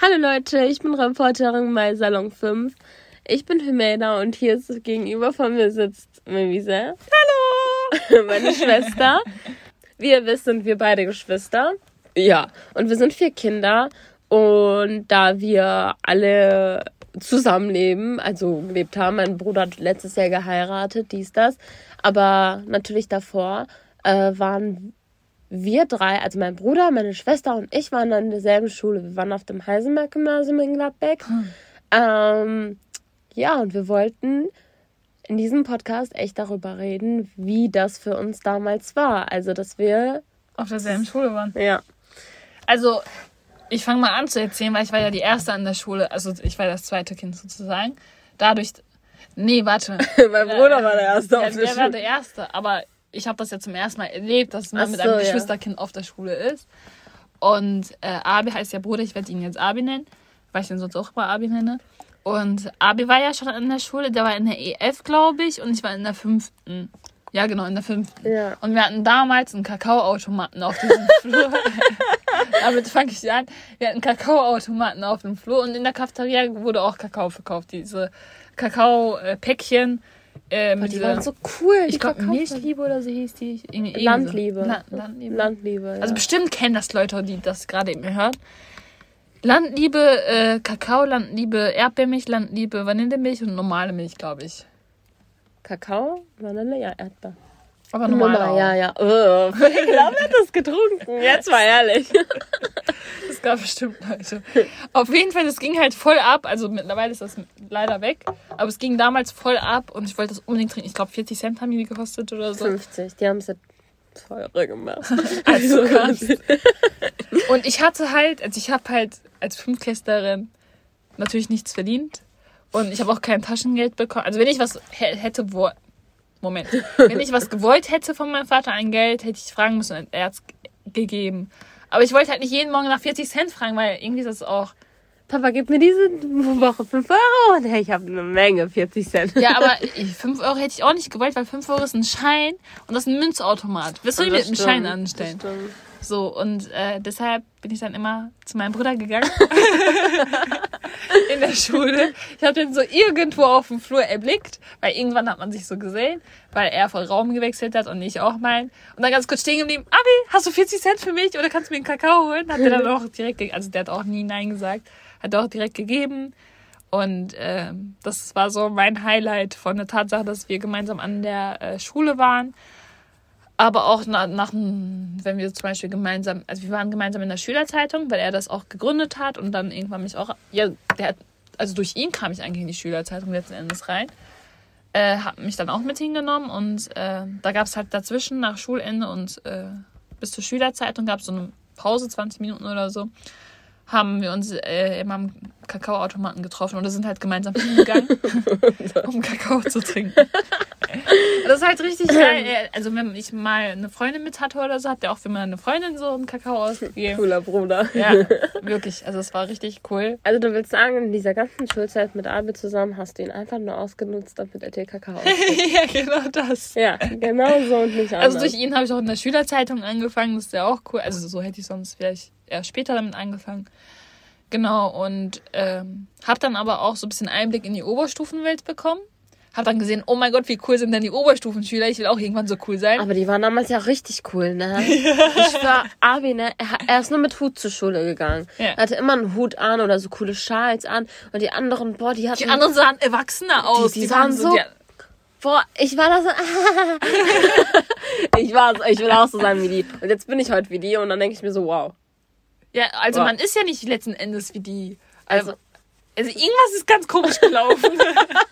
Hallo Leute, ich bin Reporterin bei Salon 5. Ich bin Hümeda und hier ist gegenüber von mir sitzt Melise. Hallo! Meine Schwester. Wie ihr wisst, sind wir beide Geschwister. Ja, und wir sind vier Kinder. Und da wir alle zusammenleben, also gelebt haben, mein Bruder hat letztes Jahr geheiratet, dies, das. Aber natürlich davor äh, waren wir drei, also mein Bruder, meine Schwester und ich waren dann in derselben Schule. Wir waren auf dem Heisenberg-Gymnasium in Gladbeck. Hm. Ähm, ja, und wir wollten in diesem Podcast echt darüber reden, wie das für uns damals war. Also, dass wir auf derselben Schule waren. Ja. Also, ich fange mal an zu erzählen, weil ich war ja die erste an der Schule, also ich war das zweite Kind sozusagen. Dadurch. Nee, warte. mein Bruder war der erste ja, auf der, der Schule. Der war der erste, aber ich habe das ja zum ersten Mal erlebt, dass man so, mit einem Geschwisterkind ja. auf der Schule ist. Und äh, Abi heißt ja Bruder, ich werde ihn jetzt Abi nennen, weil ich ihn sonst auch mal Abi nenne. Und Abi war ja schon in der Schule, der war in der EF, glaube ich, und ich war in der fünften. Ja, genau, in der fünften. Ja. Und wir hatten damals einen Kakaoautomaten auf diesem Flur. Damit fange ich an. Wir hatten Kakaoautomaten auf dem Flur und in der Cafeteria wurde auch Kakao verkauft. Diese Kakao-Päckchen. Äh, die waren so cool. Ich glaube, Milchliebe oder so hieß die. Landliebe. La Landliebe. Landliebe ja. Also bestimmt kennen das Leute, die das gerade eben hören. Landliebe äh, Kakao, Landliebe Erdbeermilch, Landliebe Vanillemilch und normale Milch, glaube ich. Kakao, Vanille, ja, Erdbeer. Aber normal. ja, ja. Oh, ich glaube, er hat das getrunken. Jetzt mal ehrlich. Das gab bestimmt Leute. Auf jeden Fall, das ging halt voll ab. Also mittlerweile ist das leider weg. Aber es ging damals voll ab und ich wollte das unbedingt trinken. Ich glaube, 40 Cent haben die gekostet oder so. 50. Die haben es jetzt teurer gemacht. also krass. Und ich hatte halt, also ich habe halt als Fünftklässlerin natürlich nichts verdient. Und ich habe auch kein Taschengeld bekommen. Also wenn ich was hätte, wo Moment. Wenn ich was gewollt hätte von meinem Vater, ein Geld, hätte ich fragen müssen und er hat gegeben. Aber ich wollte halt nicht jeden Morgen nach 40 Cent fragen, weil irgendwie ist das auch. Papa, gib mir diese Woche 5 Euro. Und ich habe eine Menge, 40 Cent. Ja, aber 5 Euro hätte ich auch nicht gewollt, weil 5 Euro ist ein Schein und das ist ein Münzautomat. Was soll ich mit einem Schein anstellen? So, und äh, deshalb bin ich dann immer zu meinem Bruder gegangen. in der Schule. Ich habe den so irgendwo auf dem Flur erblickt, weil irgendwann hat man sich so gesehen, weil er voll Raum gewechselt hat und ich auch mein. Und dann ganz kurz stehen geblieben, Abi, hast du 40 Cent für mich oder kannst du mir einen Kakao holen? Hat er dann auch direkt, also der hat auch nie Nein gesagt, hat auch direkt gegeben. Und äh, das war so mein Highlight von der Tatsache, dass wir gemeinsam an der äh, Schule waren. Aber auch nach, nach, wenn wir zum Beispiel gemeinsam, also wir waren gemeinsam in der Schülerzeitung, weil er das auch gegründet hat und dann irgendwann mich auch, ja, der hat, also durch ihn kam ich eigentlich in die Schülerzeitung letzten Endes rein. Äh, hat mich dann auch mit hingenommen und äh, da gab es halt dazwischen nach Schulende und äh, bis zur Schülerzeitung gab es so eine Pause, 20 Minuten oder so haben wir uns äh, immer am Kakaoautomaten getroffen und sind halt gemeinsam hingegangen, um Kakao zu trinken. das ist halt richtig geil. Also wenn ich mal eine Freundin mit hatte oder so, hat der auch für meine Freundin so einen Kakao ausgegeben. Cooler Bruder. Ja, wirklich. Also es war richtig cool. Also du willst sagen, in dieser ganzen Schulzeit mit Abi zusammen hast du ihn einfach nur ausgenutzt, damit er dir Kakao ja, genau das. Ja, genau so und nicht anders. Also durch ihn habe ich auch in der Schülerzeitung angefangen. Das ist ja auch cool. Also so hätte ich sonst vielleicht erst später damit angefangen. Genau, und ähm, habe dann aber auch so ein bisschen Einblick in die Oberstufenwelt bekommen. Hab dann gesehen, oh mein Gott, wie cool sind denn die Oberstufenschüler? Ich will auch irgendwann so cool sein. Aber die waren damals ja richtig cool, ne? ich war Abi, ne? Er, ist nur mit Hut zur Schule gegangen. Ja. Er hatte immer einen Hut an oder so coole Schals an. Und die anderen, boah, die hatten. Die anderen sahen erwachsener aus. Die, die, die sahen so. Die, boah, ich war da so. ich war so, ich will auch so sein wie die. Und jetzt bin ich heute wie die und dann denke ich mir so, wow. Ja, also Boah. man ist ja nicht letzten Endes wie die. Also, also irgendwas ist ganz komisch gelaufen.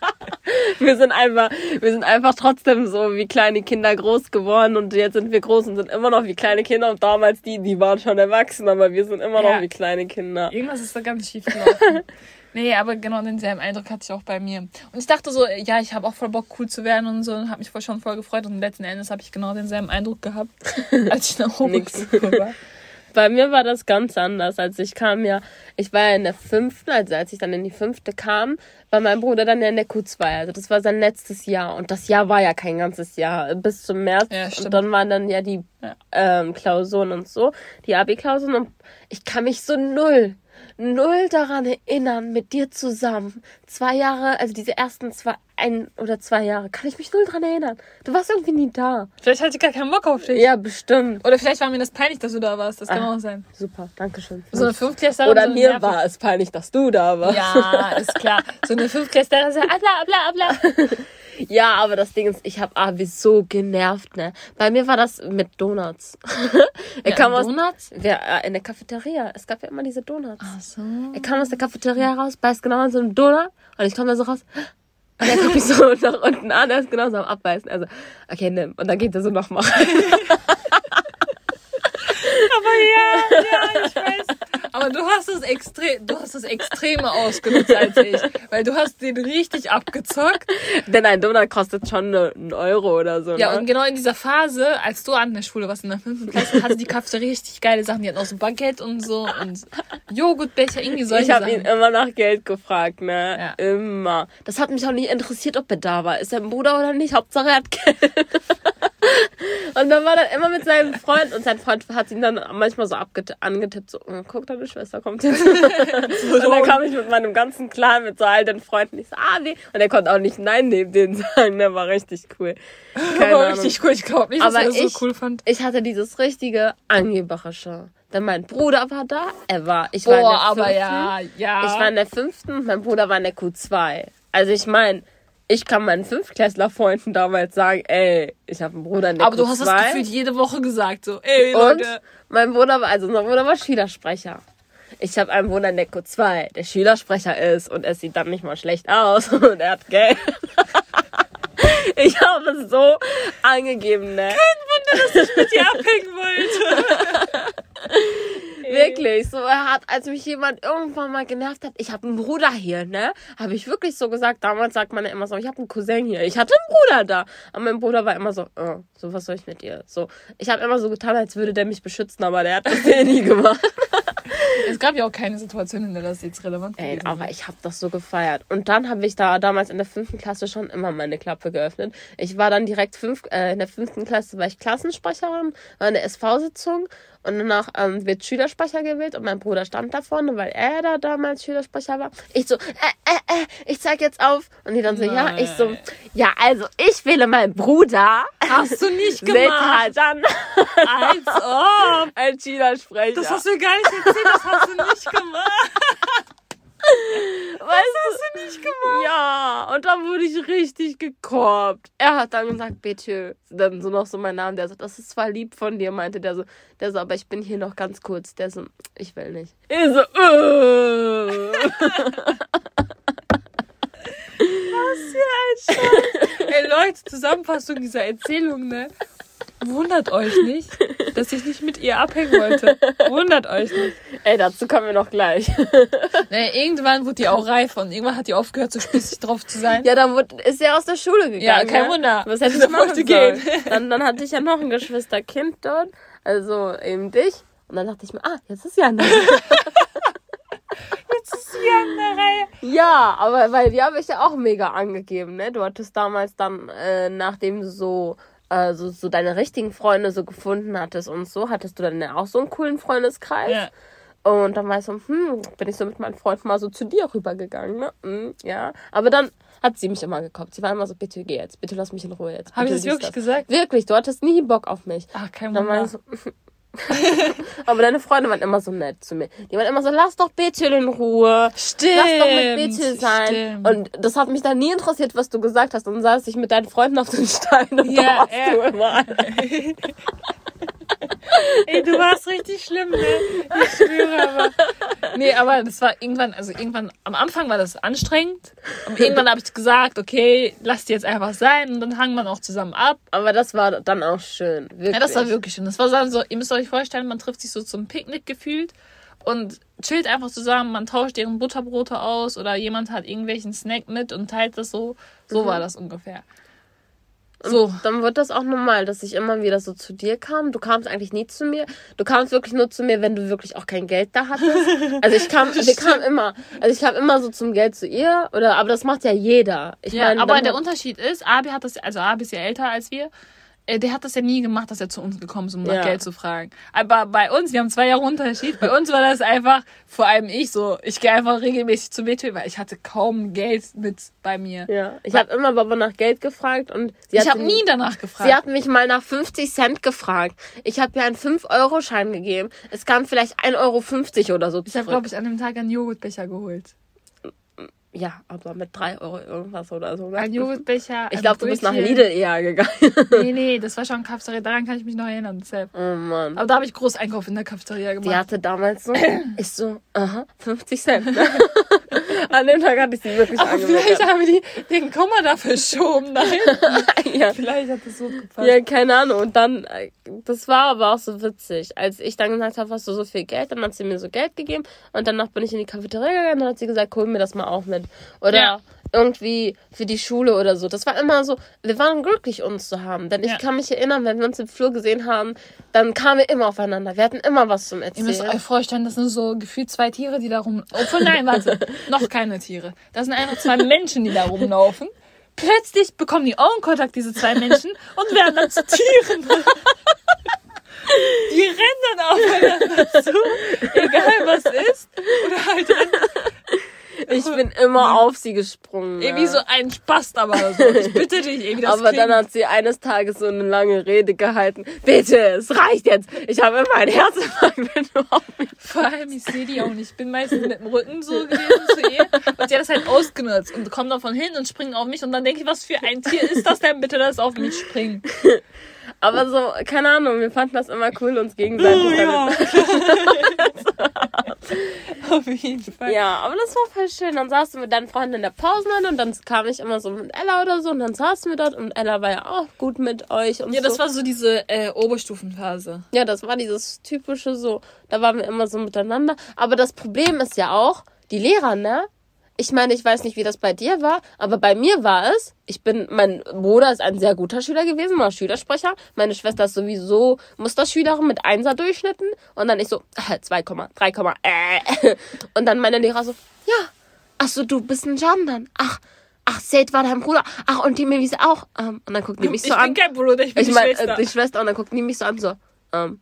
wir sind einfach, wir sind einfach trotzdem so wie kleine Kinder groß geworden und jetzt sind wir groß und sind immer noch wie kleine Kinder und damals die, die waren schon erwachsen, aber wir sind immer ja. noch wie kleine Kinder. Irgendwas ist da ganz schief gelaufen. nee, aber genau denselben Eindruck hatte ich auch bei mir. Und ich dachte so, ja, ich habe auch voll Bock cool zu werden und so und habe mich voll schon voll gefreut und letzten Endes habe ich genau denselben Eindruck gehabt, als ich nach oben war bei mir war das ganz anders. Also ich kam ja, ich war ja in der fünften, also als ich dann in die fünfte kam, war mein Bruder dann ja in der Q2. Also das war sein letztes Jahr. Und das Jahr war ja kein ganzes Jahr, bis zum März. Ja, und dann waren dann ja die ja. Ähm, Klausuren und so, die Abi-Klausuren. Und ich kann mich so null null daran erinnern, mit dir zusammen. Zwei Jahre, also diese ersten zwei, ein oder zwei Jahre, kann ich mich null dran erinnern. Du warst irgendwie nie da. Vielleicht hatte ich gar keinen Bock auf dich. Ja, bestimmt. Oder vielleicht war mir das peinlich, dass du da warst. Das kann Ah. auch sein. Super, danke schön. So eine Fünftklässlerin. Oder so mir nervige- war es peinlich, dass du da warst. Ja, ist klar. So eine Fünftklässlerin ist ja, abla, abla, abla. Ja, aber das Ding ist, ich habe Abi so genervt, ne? Bei mir war das mit Donuts. er kam aus Donuts? ja, äh, in der Cafeteria. Es gab ja immer diese Donuts. Ach so. Er kam aus der Cafeteria raus, beißt genau an so einen Donut und ich komme da so raus. Und er guckt mich so nach unten an, er ist genauso am Abbeißen. Also, okay, nimm. Und dann geht er so nochmal rein. Aber ja, ja, ich weiß. Aber du hast es extrem, du hast es extremer ausgenutzt als ich. Weil du hast den richtig abgezockt. Denn ein Donut kostet schon ne- einen Euro oder so. Ja, ne? und genau in dieser Phase, als du an der Schule warst, in der fünften Klasse, hatte die Cafeteria richtig geile Sachen. Die hatten auch so Baguette und so und Joghurtbecher, irgendwie solche ich habe ihn immer nach Geld gefragt, ne? Ja. Immer. Das hat mich auch nicht interessiert, ob er da war. Ist er ein Bruder oder nicht? Hauptsache er hat Geld. und dann war er immer mit seinem Freund und sein Freund hat ihn dann manchmal so angetippt, so, "Oh, guck, deine Schwester kommt jetzt. und dann kam ich mit meinem ganzen Clan, mit so all den Freunden. Ich so, ah, nee. Und er konnte auch nicht Nein neben denen sagen. Der war richtig cool. Keine war Ahnung. richtig cool. Ich glaube nicht, dass Aber er das ich- so cool fand. Ich hatte dieses richtige Angeberische. Denn mein Bruder war da, er war, ich war in der aber fünften. ja, ja. Ich war in der fünften, mein Bruder war in der Q2. Also ich meine, ich kann meinen Fünftklässler-Freunden damals sagen, ey, ich habe einen Bruder in der aber Q2. du hast das gefühlt jede Woche gesagt, so, ey, Und Leute. mein Bruder war, also unser Bruder war Schülersprecher. Ich habe einen Bruder in der Q2, der Schülersprecher ist und es sieht dann nicht mal schlecht aus und er hat Geld. ich habe es so angegeben, ne? mit dir abhängen wollte. Wirklich, so er hat, als mich jemand irgendwann mal genervt hat, ich habe einen Bruder hier, ne? Habe ich wirklich so gesagt. Damals sagt man ja immer so, ich habe einen Cousin hier. Ich hatte einen Bruder da. Aber mein Bruder war immer so, oh, so was soll ich mit dir? So, ich habe immer so getan, als würde der mich beschützen, aber der hat das ja nie gemacht. Es gab ja auch keine Situation, in der das jetzt relevant Ey, aber wäre. ich habe das so gefeiert. Und dann habe ich da damals in der fünften Klasse schon immer meine Klappe geöffnet. Ich war dann direkt fünf, äh, in der fünften Klasse war ich Klassensprecherin, war in der SV-Sitzung und danach ähm, wird Schülersprecher gewählt und mein Bruder stand da vorne, weil er da damals Schülersprecher war. Ich so, äh, äh, äh, ich zeig jetzt auf. Und die dann so, ja, ich so, Nein. ja, also ich wähle meinen Bruder. Hast du nicht gemacht. halt dann Als ob. als Schülersprecher. Das hast du gar nicht erzählt, das hast du nicht gemacht. Weißt hast du nicht gemacht. Ja, und dann wurde ich richtig gekorbt. Er hat dann gesagt, bitte. Dann so noch so mein Name. Der so, das ist zwar lieb von dir, meinte der so. Der so, aber ich bin hier noch ganz kurz. Der so, ich will nicht. Ich so, äh. Ey Leute, Zusammenfassung dieser Erzählung, ne? Wundert euch nicht, dass ich nicht mit ihr abhängen wollte. Wundert euch nicht. Ey, dazu kommen wir noch gleich. Ne, irgendwann wurde die auch reif und irgendwann hat die aufgehört, so spießig drauf zu sein. Ja, dann wurde, ist er aus der Schule gegangen. Ja, kein ne? Wunder. Was hätte ich machen wollte sollen? gehen. Dann, dann hatte ich ja noch ein Geschwisterkind dort. Also eben dich. Und dann dachte ich mir, ah, jetzt ist Jana. Jetzt ist sie an der Reihe. Ja, aber weil die habe ich ja auch mega angegeben, ne? Du hattest damals dann, äh, nachdem du so, äh, so, deine richtigen Freunde so gefunden hattest und so, hattest du dann ja auch so einen coolen Freundeskreis. Ja. Und dann war ich so, hm, bin ich so mit meinen Freunden mal so zu dir rübergegangen, ne? Hm, ja. Aber dann hat sie mich immer gekommen. Sie war immer so, bitte geh jetzt, bitte lass mich in Ruhe jetzt. Habe ich das wirklich gesagt? Wirklich, du hattest nie Bock auf mich. Ach, kein Dann war Wunder. ich so, aber deine Freunde waren immer so nett zu mir. Die waren immer so, lass doch Bethel in Ruhe. Stimmt. Lass doch mit Bethel sein. Stimmt. Und das hat mich dann nie interessiert, was du gesagt hast. Und dann saß ich mit deinen Freunden auf den Stein und Ja, da warst ja. du immer. Ey, du warst richtig schlimm, ne? Ich schwöre aber. Nee, aber das war irgendwann, also irgendwann, am Anfang war das anstrengend. Und irgendwann habe ich gesagt, okay, lass die jetzt einfach sein. Und dann hangen wir auch zusammen ab. Aber das war dann auch schön. Wirklich. Ja, das war wirklich schön. Das war dann so, ihr müsst euch vorstellen, man trifft sich so zum Picknick gefühlt und chillt einfach zusammen, man tauscht deren Butterbrote aus oder jemand hat irgendwelchen Snack mit und teilt das so. So war das ungefähr. So. Dann wird das auch normal, dass ich immer wieder so zu dir kam. Du kamst eigentlich nie zu mir. Du kamst wirklich nur zu mir, wenn du wirklich auch kein Geld da hattest. Also ich kam, wir kamen immer, also ich kam immer so zum Geld zu ihr. Oder, aber das macht ja jeder. Ich Ja, meine, aber der Unterschied ist, Abi hat das, also Abi ist ja älter als wir. Äh, der hat das ja nie gemacht, dass er zu uns gekommen ist, um nach Ja. Geld zu fragen. Aber bei uns, wir haben zwei Jahre Unterschied, bei uns war das einfach, vor allem ich so, ich gehe einfach regelmäßig zu Metro, weil ich hatte kaum Geld mit bei mir. Ja. Ich habe immer Baba nach Geld gefragt und sie Ich hat habe nie danach gefragt. Sie hat mich mal nach 50 Cent gefragt. Ich habe ihr einen 5-Euro-Schein gegeben. Es kam vielleicht 1,50 Euro oder so ich habe, glaube ich, an dem Tag einen Joghurtbecher geholt. Ja, aber mit 3 Euro irgendwas oder so. ne? Ein Joghurtbecher. Ich glaube, du bist nach. Lidl eher gegangen. Nee, nee, das war schon Cafeteria. Daran kann ich mich noch erinnern. Deshalb. Oh Mann. Aber da habe ich Großeinkauf in der Cafeteria Die gemacht. hatte damals so, ich so, aha, 50 Cent. ne? An dem Tag hatte ich sie wirklich Aber vielleicht haben wir die, den Komma da verschoben. Nein. Ja. vielleicht hat das so gepasst. ja, keine Ahnung. Und dann, äh, das war aber auch so witzig. Als ich dann gesagt habe, hast du so viel Geld, dann hat sie mir so Geld gegeben. Und danach bin ich in die Cafeteria gegangen, dann hat sie gesagt, hol mir das mal auch mit. Oder Ja. Irgendwie für die Schule oder so. Das war immer so, wir waren glücklich, uns zu haben. Denn ich Ja. kann mich erinnern, wenn wir uns im Flur gesehen haben, dann kamen wir immer aufeinander. Wir hatten immer was zum Ihr müsst Erzählen. euch vorstellen, das sind so gefühlt zwei Tiere, die da rum. Obwohl, nein, warte. noch keine Tiere. Das sind einfach zwei Menschen, die da rumlaufen. Plötzlich bekommen die Augenkontakt, diese zwei Menschen, und werden dann zu Tieren. Die rennen dann aufeinander zu, egal was ist. Oder halt Ich bin immer auf sie gesprungen. irgendwie ne? so ein Spast, aber so. Ich bitte dich, irgendwie das Aber dann klingt- hat sie eines Tages so eine lange Rede gehalten. Bitte, es reicht jetzt. Ich habe immer ein Herzinfarkt, wenn du auf mich. Vor allem, ich sehe die auch nicht. Ich bin meistens mit dem Rücken so gewesen zu ihr. Und sie hat das halt ausgenutzt und kommt dann von hin und springt auf mich. Und dann denke ich, was für ein Tier ist das denn bitte, das auf mich springt? Aber so, keine Ahnung, wir fanden das immer cool, uns gegenseitig. Oh, damit- auf jeden Fall. ja, aber das war voll schön. Dann saßen wir mit deinen Freunden in der Pausenrunde und dann kam ich immer so mit Ella oder so und dann saßen wir dort und Ella war ja auch gut mit euch und Ja, so. das war so diese äh, Oberstufenphase. Ja, das war dieses typische so, da waren wir immer so miteinander. Aber das Problem ist ja auch, die Lehrer, ne? Ich meine, ich weiß nicht, wie das bei dir war, aber bei mir war es, ich bin, mein Bruder ist ein sehr guter Schüler gewesen, war Schülersprecher. Meine Schwester ist sowieso Musterschülerin mit Einser-Durchschnitten. Und dann ich so, äh, 2, 3, äh. Und dann meine Lehrer so, ja, ach so, du bist ein Jandan. Ach, ach, Seth war dein Bruder. Ach, und die Mimisi auch. Ähm, und dann guckten die mich so ich an. bin kein Bruder, ich bin Ich die meine, Schwester. äh, die Schwester und dann guckten die mich so an, so, ähm,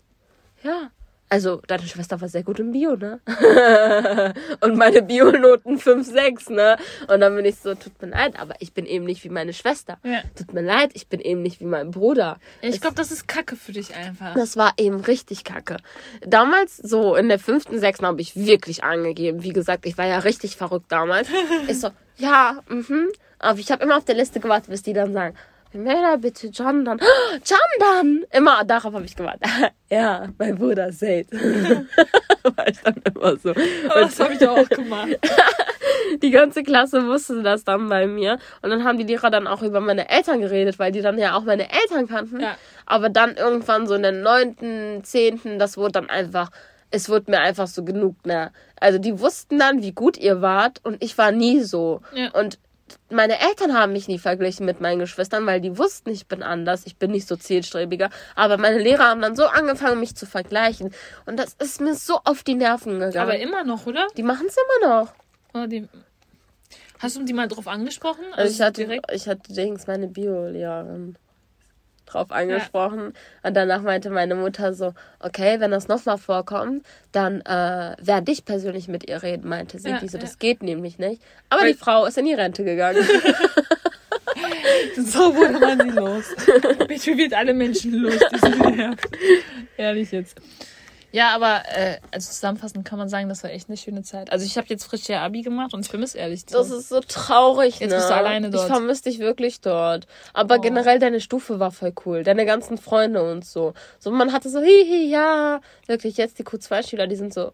ja. Also, deine Schwester war sehr gut im Bio, ne? und meine Bio-Noten 5, 6, ne? Und dann bin ich so, tut mir leid, aber ich bin eben nicht wie meine Schwester. Ja. Tut mir leid, ich bin eben nicht wie mein Bruder. ich glaube, das ist Kacke für dich einfach. Das war eben richtig kacke. Damals, so in der fünften, sechsten, habe ich wirklich angegeben. Wie gesagt, ich war ja richtig verrückt damals. Ich so, ja, mhm. Aber ich habe immer auf der Liste gewartet, bis die dann sagen, Männer, bitte John dann. Oh, John dann! Immer darauf habe ich gewartet. ja, mein Bruder Said. war ich dann immer so. Aber das habe ich doch auch gemacht. Die ganze Klasse wusste das dann bei mir. Und dann haben die Lehrer dann auch über meine Eltern geredet, weil die dann ja auch meine Eltern kannten. Ja. Aber dann irgendwann so in der neunten, zehnten, das wurde dann einfach, es wurde mir einfach so genug, ne? Also die wussten dann, wie gut ihr wart und ich war nie so. Ja. Und meine Eltern haben mich nie verglichen mit meinen Geschwistern, weil die wussten, ich bin anders, ich bin nicht so zielstrebiger. Aber meine Lehrer haben dann so angefangen, mich zu vergleichen. Und das ist mir so auf die Nerven gegangen. Aber immer noch, oder? die machen es immer noch. Oder die... Hast du die mal drauf angesprochen? Also ich hatte, direkt. ich hatte Dings, meine Biolehrerin drauf angesprochen. Und danach meinte meine Mutter so, okay, wenn das nochmal vorkommt, dann äh, werde ich persönlich mit ihr reden, meinte sie. Ja, die so, ja. das geht nämlich nicht. Aber Weil- die Frau ist in die Rente gegangen. So wurde man sie los. Bitte wird alle Menschen los, diese nervt. Ehrlich jetzt. Ja, aber äh, also zusammenfassend kann man sagen, das war echt eine schöne Zeit. Also ich habe jetzt frisch ja Abi gemacht und ich vermisse ehrlich Das ist so traurig, Jetzt ne? bist du alleine dort. Ich vermisse dich wirklich dort. Aber Oh. generell deine Stufe war voll cool. Deine ganzen Freunde und so. So, man hatte so, hihi, ja. Wirklich, jetzt die Q2-Schüler, die sind so,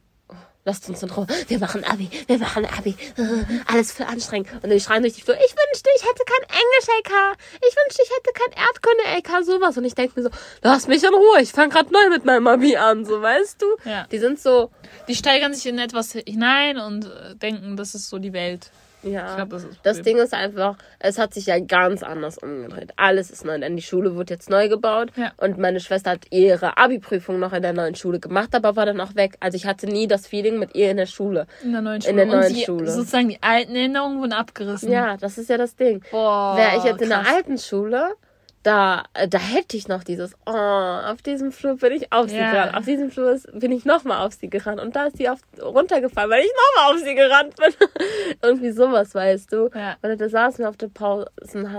lasst uns in Ruhe. Wir machen Abi, wir machen Abi. Äh, Alles für anstrengend. Und die schreien durch die Flur, ich wünschte, ich hätte kein Englisch-LK. Ich wünschte, ich hätte kein Erdkunde-LK, sowas. Und ich denke mir so, lass mich in Ruhe. Ich fange gerade neu mit meinem Abi an, so, weißt du? Ja. Die sind so, Die steigern sich in etwas hinein und äh, denken, das ist so die Welt. Ja, Ich glaub, das ist das das. Ding ist einfach, es hat sich ja ganz anders umgedreht. Alles ist neu, denn die Schule wurde jetzt neu gebaut Ja. und meine Schwester hat ihre Abi-Prüfung noch in der neuen Schule gemacht, aber war dann auch weg. Also ich hatte nie das Feeling mit ihr in der Schule. In der neuen Schule. In der neuen die, Schule. sozusagen die alten Erinnerungen wurden abgerissen. Ja, das ist ja das Ding. Boah, Wäre ich jetzt in der krass. alten Schule, da, äh, da hätte ich noch dieses, oh, auf diesem Flur bin ich auf sie Ja. gerannt. Auf diesem Flur bin ich nochmal auf sie gerannt. Und da ist sie auf, runtergefallen, weil ich nochmal auf sie gerannt bin. Irgendwie sowas, weißt du. Ja. Und da saßen wir auf der Pausen,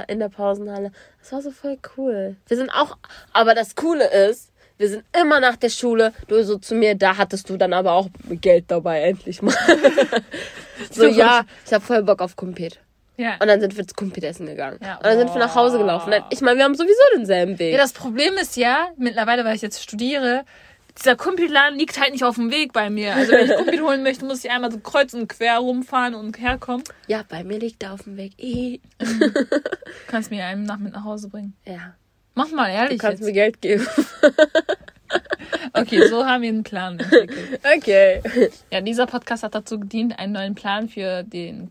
in der Pausenhalle. Das war so voll cool. Wir sind auch, aber das Coole ist, wir sind immer nach der Schule, du so zu mir, da hattest du dann aber auch Geld dabei, endlich mal. so, ja, ich hab voll Bock auf Kumpet. Ja. Und dann sind wir zu Kumpet essen gegangen. Ja. Und dann sind wir nach Hause gelaufen. Ich meine, wir haben sowieso denselben Weg. Ja, das Problem ist ja, mittlerweile, weil ich jetzt studiere, dieser Kumpiladen liegt halt nicht auf dem Weg bei mir. Also wenn ich Kumpel holen möchte, muss ich einmal so kreuz und quer rumfahren und herkommen. ja, bei mir liegt er auf dem Weg. Eh. Du kannst mir einen nach mit nach Hause bringen. Ja. Mach mal Du ehrlich kannst jetzt. mir Geld geben. Okay, so haben wir einen Plan entwickelt. Okay. Ja, dieser Podcast hat dazu gedient, einen neuen Plan für den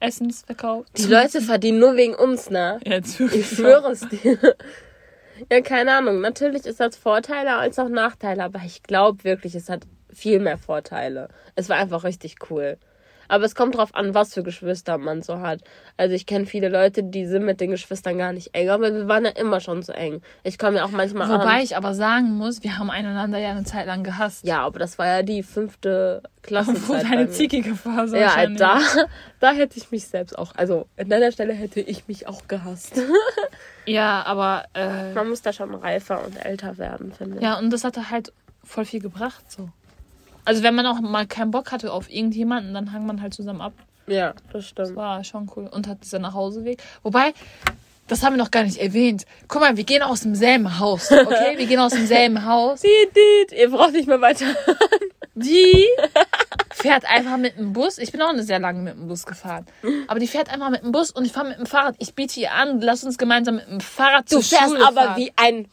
Kumpel-Essensverkauf. Die Leute verdienen nur wegen uns, ne? Jetzt Ich schwöre es dir. Ja, keine Ahnung. Natürlich ist das Vorteile als auch Nachteile, aber ich glaube wirklich, es hat viel mehr Vorteile. Es war einfach richtig cool. Aber es kommt drauf an, was für Geschwister man so hat. Also ich kenne viele Leute, die sind mit den Geschwistern gar nicht eng, aber wir waren ja immer schon so eng. Ich komme ja auch manchmal Wobei an. ich aber sagen muss, wir haben einander ja eine Zeit lang gehasst. Ja, aber das war ja die fünfte Klasse. Wo deine zickige Phase Ja, da, da hätte ich mich selbst auch, also an deiner Stelle hätte ich mich auch gehasst. Ja, aber äh, Man muss da schon reifer und älter werden, finde ich. ja, und das hatte halt voll viel gebracht so. Also wenn man auch mal keinen Bock hatte auf irgendjemanden, dann hang man halt zusammen ab. Ja, das Das stimmt. war schon cool. Und hat dieser Nachhauseweg. Wobei, das haben wir noch gar nicht erwähnt. Guck mal, wir gehen aus demselben Haus, okay? Wir gehen aus demselben Haus. Diet, diet. Ihr braucht nicht mehr weiter. Die fährt einfach mit dem Bus. Ich bin auch eine sehr lange mit dem Bus gefahren. Aber die fährt einfach mit dem Bus und ich fahre mit dem Fahrrad. Ich biete ihr an, lass uns gemeinsam mit dem Fahrrad Du zur fährst Schule aber fahren. wie ein.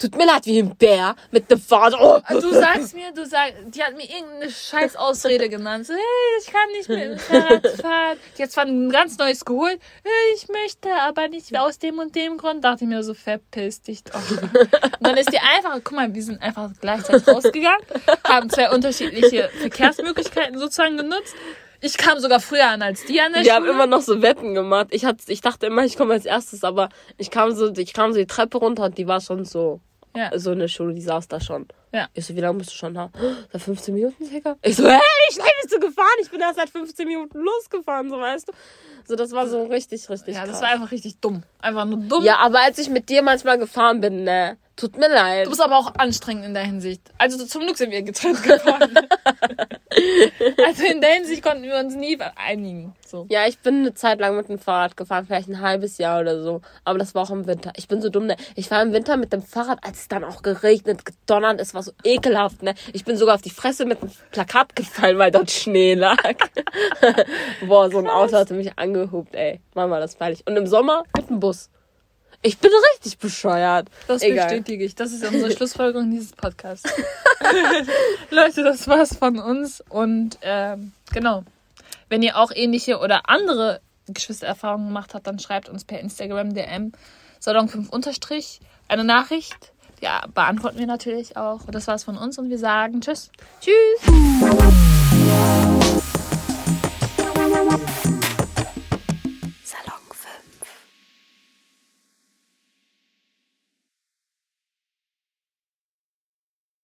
Tut mir leid, wie ein Bär mit dem Fahrrad. Oh. Du sagst mir, du sagst, die hat mir irgendeine scheiß Ausrede genannt. So, hey, ich kann nicht mit dem Fahrrad fahren. Die hat zwar ein ganz neues geholt. Hey, ich möchte aber nicht aus dem und dem Grund. Dachte ich mir so, verpiss dich doch. Und dann ist die einfach, guck mal, wir sind einfach gleichzeitig rausgegangen, haben zwei unterschiedliche Verkehrsmöglichkeiten sozusagen genutzt. Ich kam sogar früher an als die an der Wir haben Schule. immer noch so Wetten gemacht. Ich, hat, ich dachte immer, ich komme als erstes, aber ich kam so, ich kam so die Treppe runter und die war schon so. Ja. So eine Schule, die saß da schon. Ja. Ich so, wie lange bist du schon da? Seit 15 Minuten circa. Ich so, hey, wie schnell bist du gefahren? Ich bin erst seit 15 Minuten losgefahren, so weißt du. So, das war so richtig, richtig ja, das krass. war einfach richtig dumm. Einfach nur dumm. Ja, aber als ich mit dir manchmal gefahren bin, ne, tut mir leid. Du bist aber auch anstrengend in der Hinsicht. Also zum Glück sind wir getrennt gefahren. also in der Hinsicht konnten wir uns nie einigen. So. Ja, ich bin eine Zeit lang mit dem Fahrrad gefahren, vielleicht ein halbes Jahr oder so. Aber das war auch im Winter. Ich bin so dumm, ne? Ich war im Winter mit dem Fahrrad, als es dann auch geregnet, gedonnert, es war so ekelhaft, ne? Ich bin sogar auf die Fresse mit dem Plakat gefallen, weil dort Schnee lag. Boah, so ein Auto hatte mich angehupt, ey. Mama, das peinlich. Und im Sommer mit dem Bus. Ich bin richtig bescheuert. Das Egal. bestätige ich. Das ist unsere Schlussfolgerung dieses Podcasts. Leute, das war's von uns. Und ähm, genau. Wenn ihr auch ähnliche oder andere Geschwistererfahrungen gemacht habt, dann schreibt uns per Instagram DM Salon5 unterstrich eine Nachricht. Ja, beantworten wir natürlich auch. Und das war's von uns und wir sagen Tschüss. Tschüss.